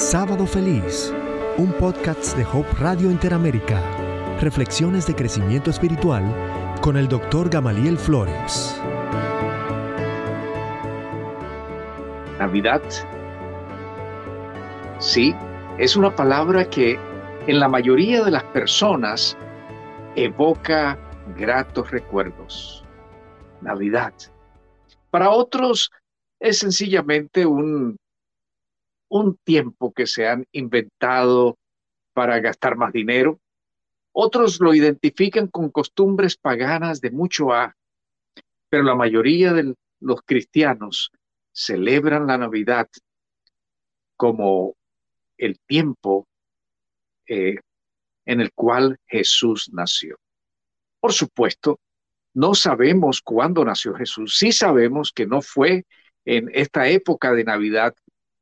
Sábado Feliz, un podcast de Hope Radio Interamérica. Reflexiones de crecimiento espiritual con el doctor Gamaliel Flores. Navidad. Sí, es una palabra que en la mayoría de las personas evoca gratos recuerdos. Navidad. Para otros es sencillamente un, un tiempo que se han inventado para gastar más dinero. Otros lo identifican con costumbres paganas de mucho A, pero la mayoría de los cristianos celebran la Navidad como el tiempo eh, en el cual Jesús nació. Por supuesto, no sabemos cuándo nació Jesús. Sí sabemos que no fue en esta época de Navidad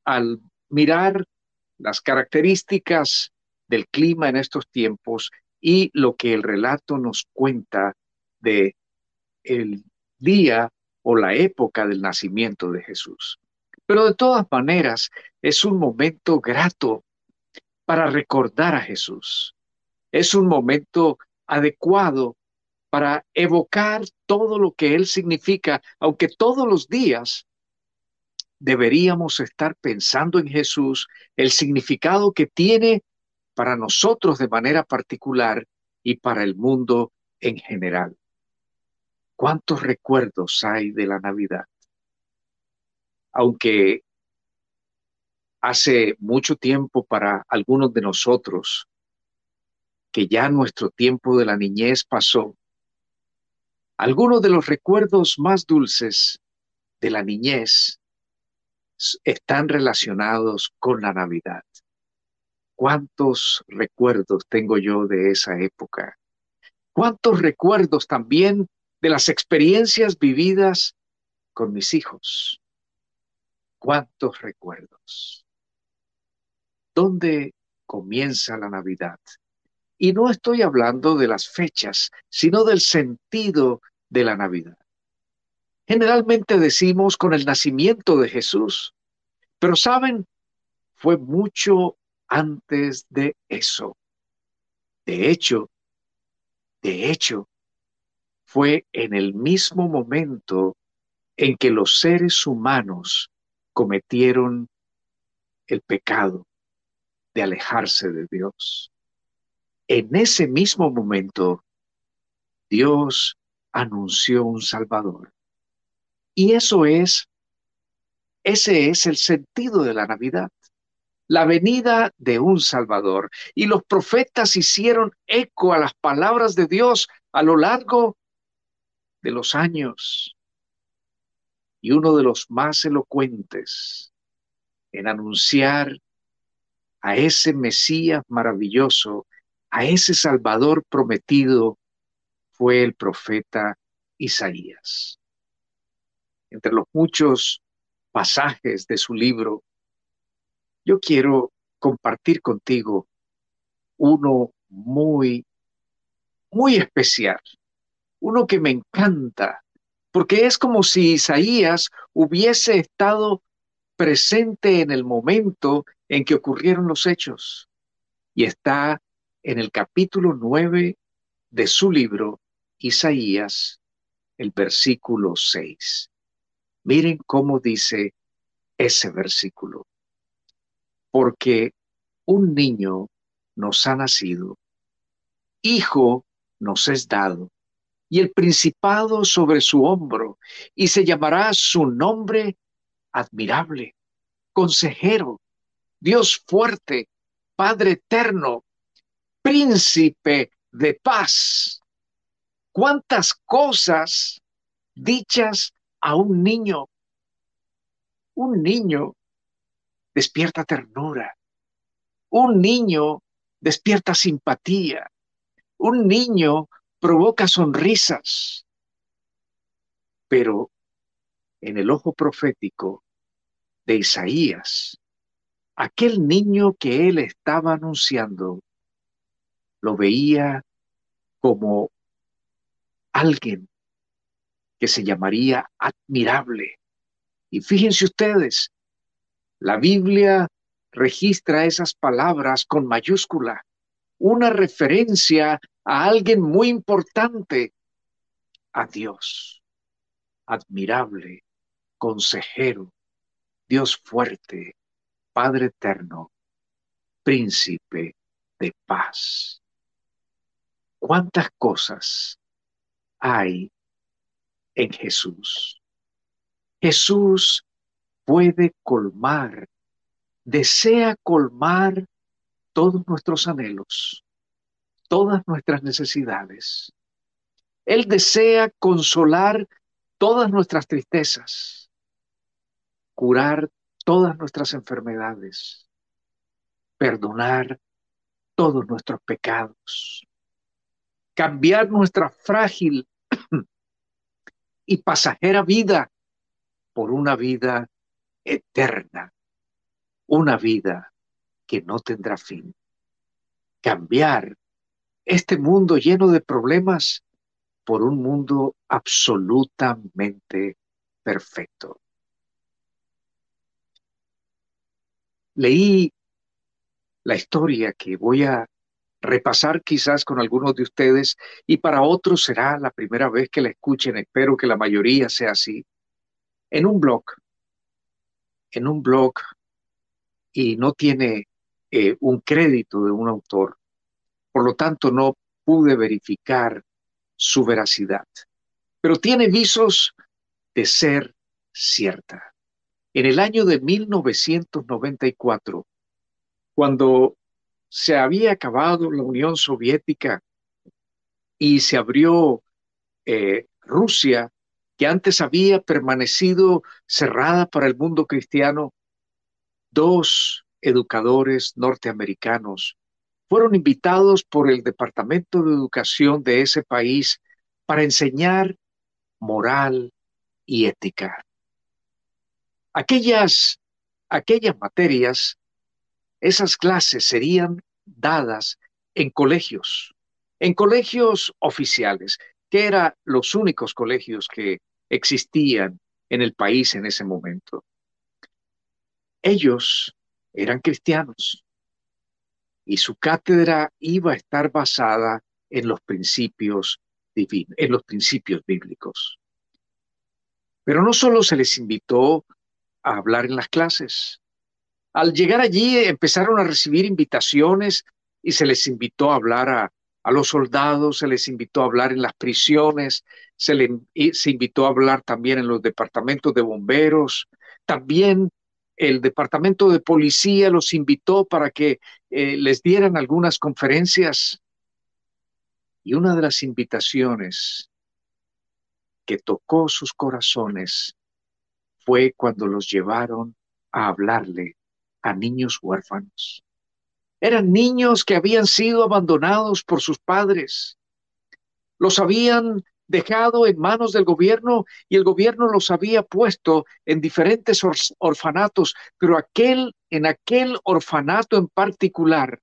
al mirar las características del clima en estos tiempos y lo que el relato nos cuenta de el día o la época del nacimiento de Jesús. Pero de todas maneras es un momento grato para recordar a Jesús. Es un momento adecuado para evocar todo lo que Él significa, aunque todos los días deberíamos estar pensando en Jesús, el significado que tiene para nosotros de manera particular y para el mundo en general. ¿Cuántos recuerdos hay de la Navidad? Aunque hace mucho tiempo para algunos de nosotros, que ya nuestro tiempo de la niñez pasó, algunos de los recuerdos más dulces de la niñez están relacionados con la Navidad. ¿Cuántos recuerdos tengo yo de esa época? ¿Cuántos recuerdos también de las experiencias vividas con mis hijos? ¿Cuántos recuerdos? ¿Dónde comienza la Navidad? Y no estoy hablando de las fechas, sino del sentido de la Navidad. Generalmente decimos con el nacimiento de Jesús, pero saben, fue mucho antes de eso. De hecho, de hecho, fue en el mismo momento en que los seres humanos cometieron el pecado de alejarse de Dios. En ese mismo momento, Dios anunció un Salvador. Y eso es, ese es el sentido de la Navidad, la venida de un Salvador. Y los profetas hicieron eco a las palabras de Dios a lo largo de los años. Y uno de los más elocuentes en anunciar a ese Mesías maravilloso, a ese Salvador prometido, fue el profeta Isaías entre los muchos pasajes de su libro, yo quiero compartir contigo uno muy, muy especial, uno que me encanta, porque es como si Isaías hubiese estado presente en el momento en que ocurrieron los hechos y está en el capítulo 9 de su libro, Isaías, el versículo 6. Miren cómo dice ese versículo. Porque un niño nos ha nacido, hijo nos es dado, y el principado sobre su hombro, y se llamará su nombre admirable, consejero, Dios fuerte, Padre eterno, príncipe de paz. ¿Cuántas cosas dichas a un niño. Un niño despierta ternura. Un niño despierta simpatía. Un niño provoca sonrisas. Pero en el ojo profético de Isaías, aquel niño que él estaba anunciando, lo veía como alguien que se llamaría admirable. Y fíjense ustedes, la Biblia registra esas palabras con mayúscula, una referencia a alguien muy importante, a Dios, admirable, consejero, Dios fuerte, Padre eterno, príncipe de paz. ¿Cuántas cosas hay en Jesús? Jesús puede colmar, desea colmar todos nuestros anhelos, todas nuestras necesidades. Él desea consolar todas nuestras tristezas, curar todas nuestras enfermedades, perdonar todos nuestros pecados, cambiar nuestra frágil y pasajera vida por una vida eterna, una vida que no tendrá fin. Cambiar este mundo lleno de problemas por un mundo absolutamente perfecto. Leí la historia que voy a repasar quizás con algunos de ustedes y para otros será la primera vez que la escuchen, espero que la mayoría sea así, en un blog, en un blog y no tiene eh, un crédito de un autor, por lo tanto no pude verificar su veracidad, pero tiene visos de ser cierta. En el año de 1994, cuando se había acabado la Unión Soviética y se abrió eh, Rusia, que antes había permanecido cerrada para el mundo cristiano, dos educadores norteamericanos fueron invitados por el Departamento de Educación de ese país para enseñar moral y ética. Aquellas, aquellas materias esas clases serían dadas en colegios, en colegios oficiales, que eran los únicos colegios que existían en el país en ese momento. Ellos eran cristianos y su cátedra iba a estar basada en los principios divinos, en los principios bíblicos. Pero no solo se les invitó a hablar en las clases, al llegar allí empezaron a recibir invitaciones y se les invitó a hablar a, los soldados, se les invitó a hablar en las prisiones, se les se invitó a hablar también en los departamentos de bomberos, también el departamento de policía los invitó para que eh, les dieran algunas conferencias. Y una de las invitaciones que tocó sus corazones fue cuando los llevaron a hablarle a niños huérfanos. Eran niños que habían sido abandonados por sus padres. Los habían dejado en manos del gobierno y el gobierno los había puesto en diferentes orfanatos, pero aquel en aquel orfanato en particular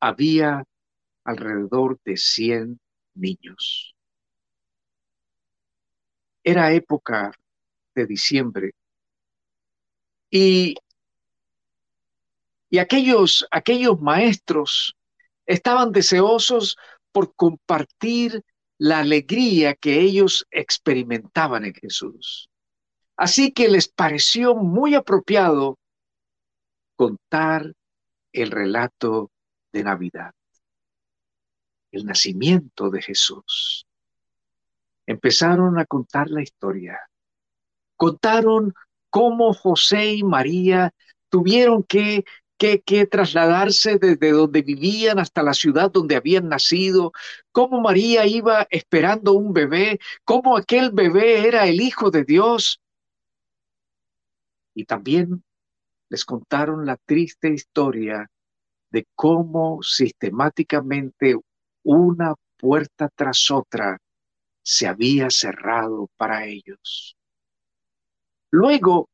había alrededor de 100 niños. Era época de diciembre y, aquellos, aquellos maestros estaban deseosos por compartir la alegría que ellos experimentaban en Jesús. Así que les pareció muy apropiado contar el relato de Navidad, el nacimiento de Jesús. Empezaron a contar la historia. Contaron cómo José y María tuvieron que, que, trasladarse desde donde vivían hasta la ciudad donde habían nacido, cómo María iba esperando un bebé, cómo aquel bebé era el Hijo de Dios. Y también les contaron la triste historia de cómo sistemáticamente una puerta tras otra se había cerrado para ellos. Luego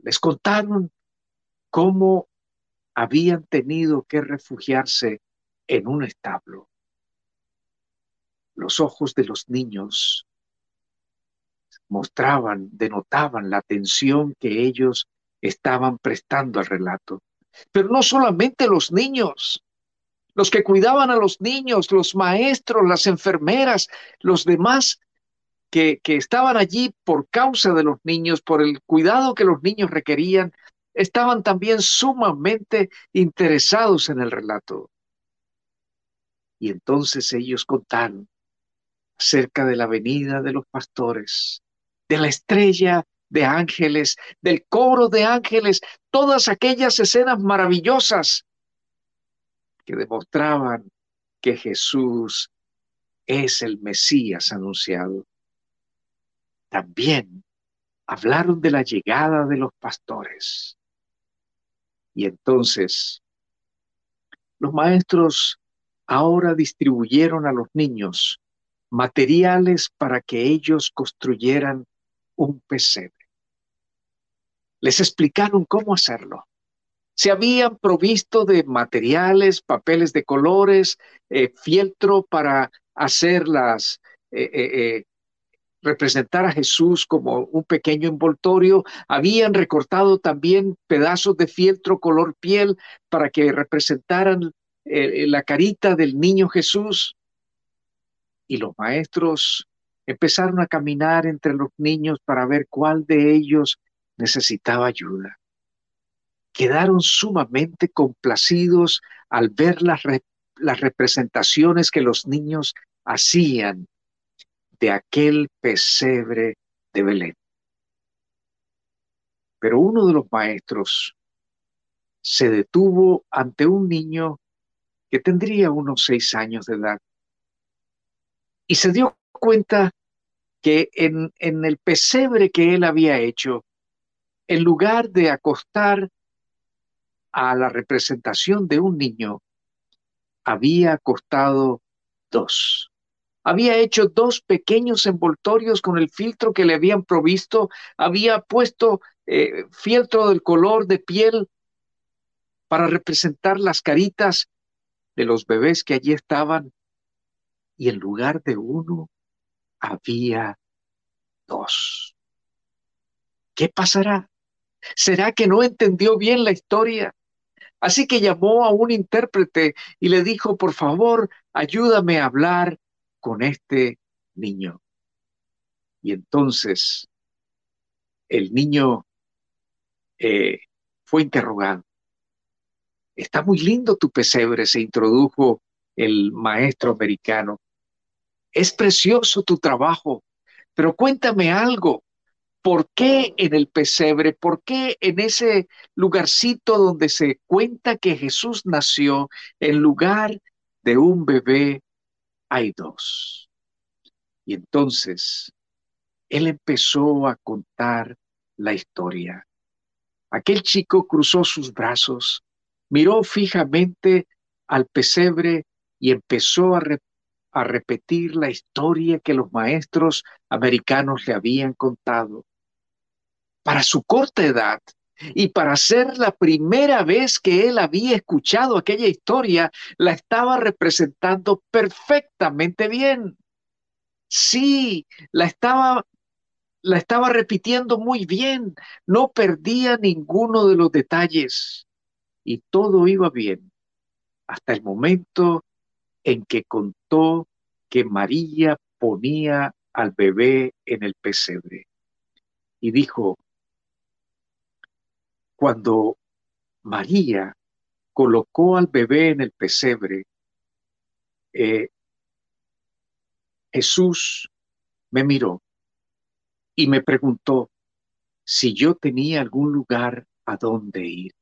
les contaron cómo habían tenido que refugiarse en un establo. Los ojos de los niños mostraban, denotaban la tensión que ellos estaban prestando al relato. Pero no solamente los niños, los que cuidaban a los niños, los maestros, las enfermeras, los demás que, estaban allí por causa de los niños, por el cuidado que los niños requerían, estaban también sumamente interesados en el relato. Y entonces ellos contaron acerca de la venida de los pastores, de la estrella de ángeles, del coro de ángeles, todas aquellas escenas maravillosas que demostraban que Jesús es el Mesías anunciado. También hablaron de la llegada de los pastores. Y entonces los maestros ahora distribuyeron a los niños materiales para que ellos construyeran un pesebre. Les explicaron cómo hacerlo. Se habían provisto de materiales, papeles de colores, eh, fieltro para hacer las, eh, eh, representar a Jesús como un pequeño envoltorio. Habían recortado también pedazos de fieltro color piel para que representaran la carita del niño Jesús. Y los maestros empezaron a caminar entre los niños para ver cuál de ellos necesitaba ayuda. Quedaron sumamente complacidos al ver las, las representaciones que los niños hacían de aquel pesebre de Belén. Pero uno de los maestros se detuvo ante un niño que tendría unos seis años de edad y se dio cuenta que en, en el pesebre que él había hecho, en lugar de acostar a la representación de un niño, había acostado dos. Había hecho dos pequeños envoltorios con el filtro que le habían provisto, había puesto eh, fieltro del color de piel para representar las caritas de los bebés que allí estaban, y en lugar de uno, había dos. ¿Qué pasará? ¿Será que no entendió bien la historia? Así que llamó a un intérprete y le dijo, por favor, ayúdame a hablar con este niño. Y entonces el niño eh, fue interrogado. Está muy lindo tu pesebre, se introdujo el maestro americano. Es precioso tu trabajo, pero cuéntame algo. ¿Por qué en el pesebre? ¿Por qué en ese lugarcito donde se cuenta que Jesús nació, en lugar de un bebé, hay dos? Y entonces él empezó a contar la historia. Aquel chico cruzó sus brazos, miró fijamente al pesebre y empezó a, a repetir la historia que los maestros americanos le habían contado. Para su corta edad y para ser la primera vez que él había escuchado aquella historia, la estaba representando perfectamente bien. Sí, la estaba la estaba repitiendo muy bien, no perdía ninguno de los detalles y todo iba bien hasta el momento en que contó que María ponía al bebé en el pesebre. Y dijo, cuando María colocó al bebé en el pesebre, eh, Jesús me miró y me preguntó si yo tenía algún lugar a dónde ir.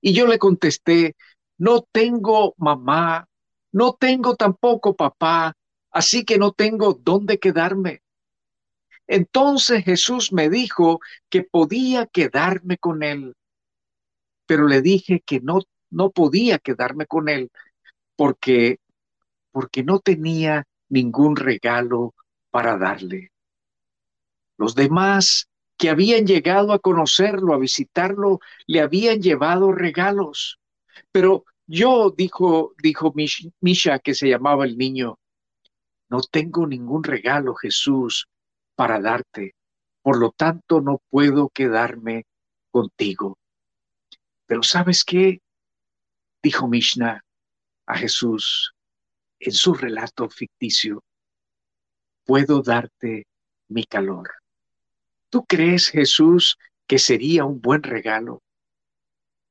Y yo le contesté, no tengo mamá, no tengo tampoco papá, así que no tengo dónde quedarme. Entonces Jesús me dijo que podía quedarme con él, pero le dije que no, no podía quedarme con él porque, porque no tenía ningún regalo para darle. Los demás que habían llegado a conocerlo, a visitarlo, le habían llevado regalos. Pero yo, dijo, dijo Misha, que se llamaba el niño, no tengo ningún regalo, Jesús, para darte. Por lo tanto, no puedo quedarme contigo. Pero ¿sabes qué? Dijo Mishnah a Jesús en su relato ficticio. Puedo darte mi calor. ¿Tú crees, Jesús, que sería un buen regalo?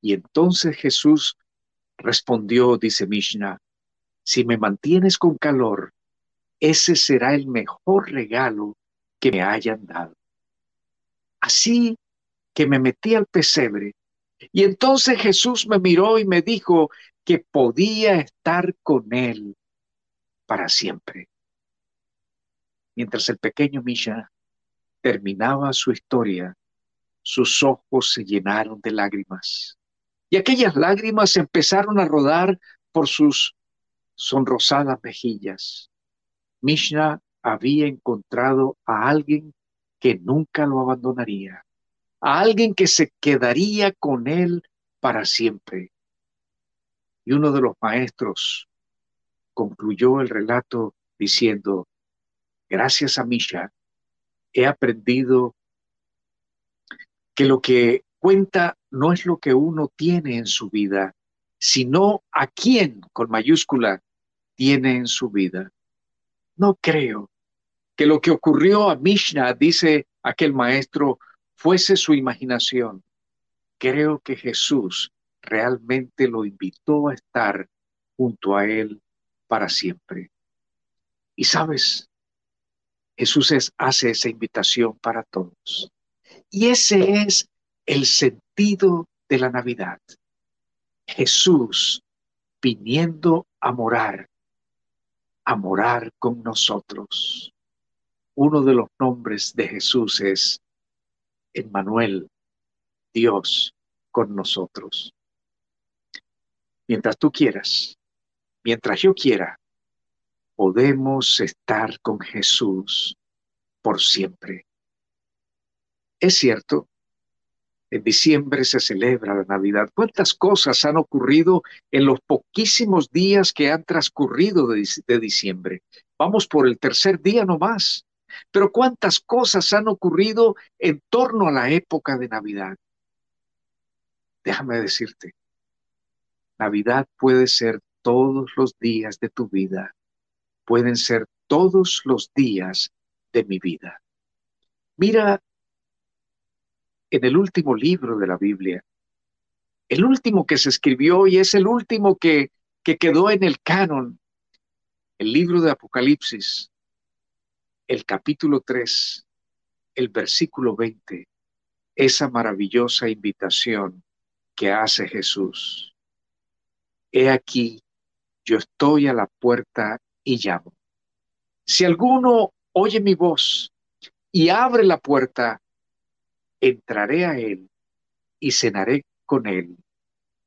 Y entonces Jesús respondió, dice Mishnah, si me mantienes con calor, ese será el mejor regalo que me hayan dado. Así que me metí al pesebre y entonces Jesús me miró y me dijo que podía estar con él para siempre. Mientras el pequeño Misha terminaba su historia, sus ojos se llenaron de lágrimas. Y aquellas lágrimas empezaron a rodar por sus sonrosadas mejillas. Mishnah había encontrado a alguien que nunca lo abandonaría, a alguien que se quedaría con él para siempre. Y uno de los maestros concluyó el relato diciendo, gracias a Misha, he aprendido que lo que cuenta no es lo que uno tiene en su vida, sino a quién, con mayúscula, tiene en su vida. No creo que lo que ocurrió a Mishnah, dice aquel maestro, fuese su imaginación. Creo que Jesús realmente lo invitó a estar junto a él para siempre. Y sabes, Jesús hace esa invitación para todos. Y ese es el sentido de la Navidad. Jesús viniendo a morar, a morar con nosotros. Uno de los nombres de Jesús es Emmanuel, Dios con nosotros. Mientras tú quieras, mientras yo quiera, podemos estar con Jesús por siempre. Es cierto, en diciembre se celebra la Navidad. ¿Cuántas cosas han ocurrido en los poquísimos días que han transcurrido de, diciembre? Vamos por el tercer día nomás. Pero cuántas cosas han ocurrido en torno a la época de Navidad. Déjame decirte, Navidad puede ser todos los días de tu vida, pueden ser todos los días de mi vida. Mira en el último libro de la Biblia, el último que se escribió y es el último que, que quedó en el canon, el libro de Apocalipsis, el capítulo 3, el versículo 20, esa maravillosa invitación que hace Jesús. He aquí, yo estoy a la puerta y llamo. Si alguno oye mi voz y abre la puerta, entraré a él y cenaré con él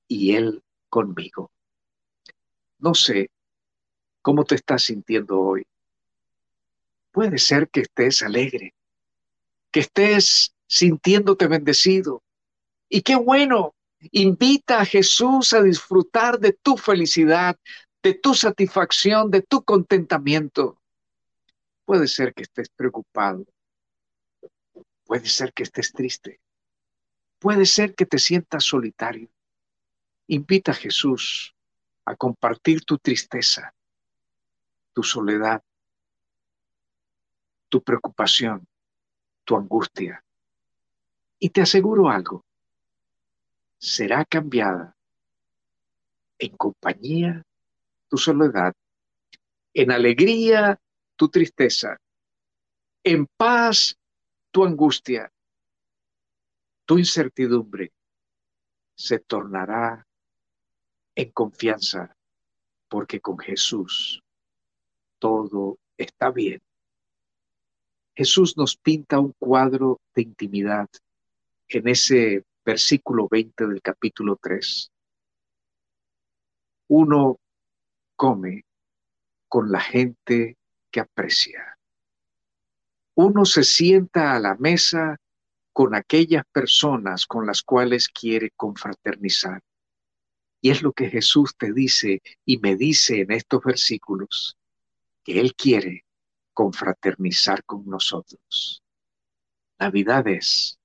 y él conmigo. No sé cómo te estás sintiendo hoy. Puede ser que estés alegre, que estés sintiéndote bendecido. Y qué bueno, invita a Jesús a disfrutar de tu felicidad, de tu satisfacción, de tu contentamiento. Puede ser que estés preocupado, puede ser que estés triste, puede ser que te sientas solitario. Invita a Jesús a compartir tu tristeza, tu soledad, tu preocupación, tu angustia. Y te aseguro algo, será cambiada en compañía tu soledad, en alegría tu tristeza, en paz tu angustia, tu incertidumbre se tornará en confianza, porque con Jesús todo está bien. Jesús nos pinta un cuadro de intimidad en ese versículo 20 del capítulo 3. Uno come con la gente que aprecia. Uno se sienta a la mesa con aquellas personas con las cuales quiere confraternizar. Y es lo que Jesús te dice y me dice en estos versículos, que Él quiere confraternizar con nosotros. Navidad es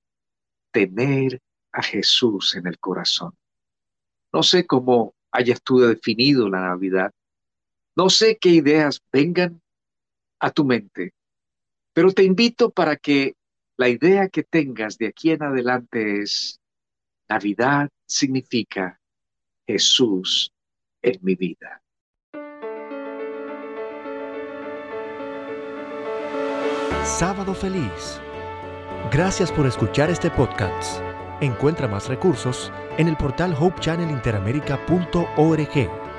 tener a Jesús en el corazón. No sé cómo hayas tú definido la Navidad. No sé qué ideas vengan a tu mente, pero te invito para que la idea que tengas de aquí en adelante es, Navidad significa Jesús en mi vida. Sábado feliz. Gracias por escuchar este podcast. Encuentra más recursos en el portal hopechannelinteramerica.org.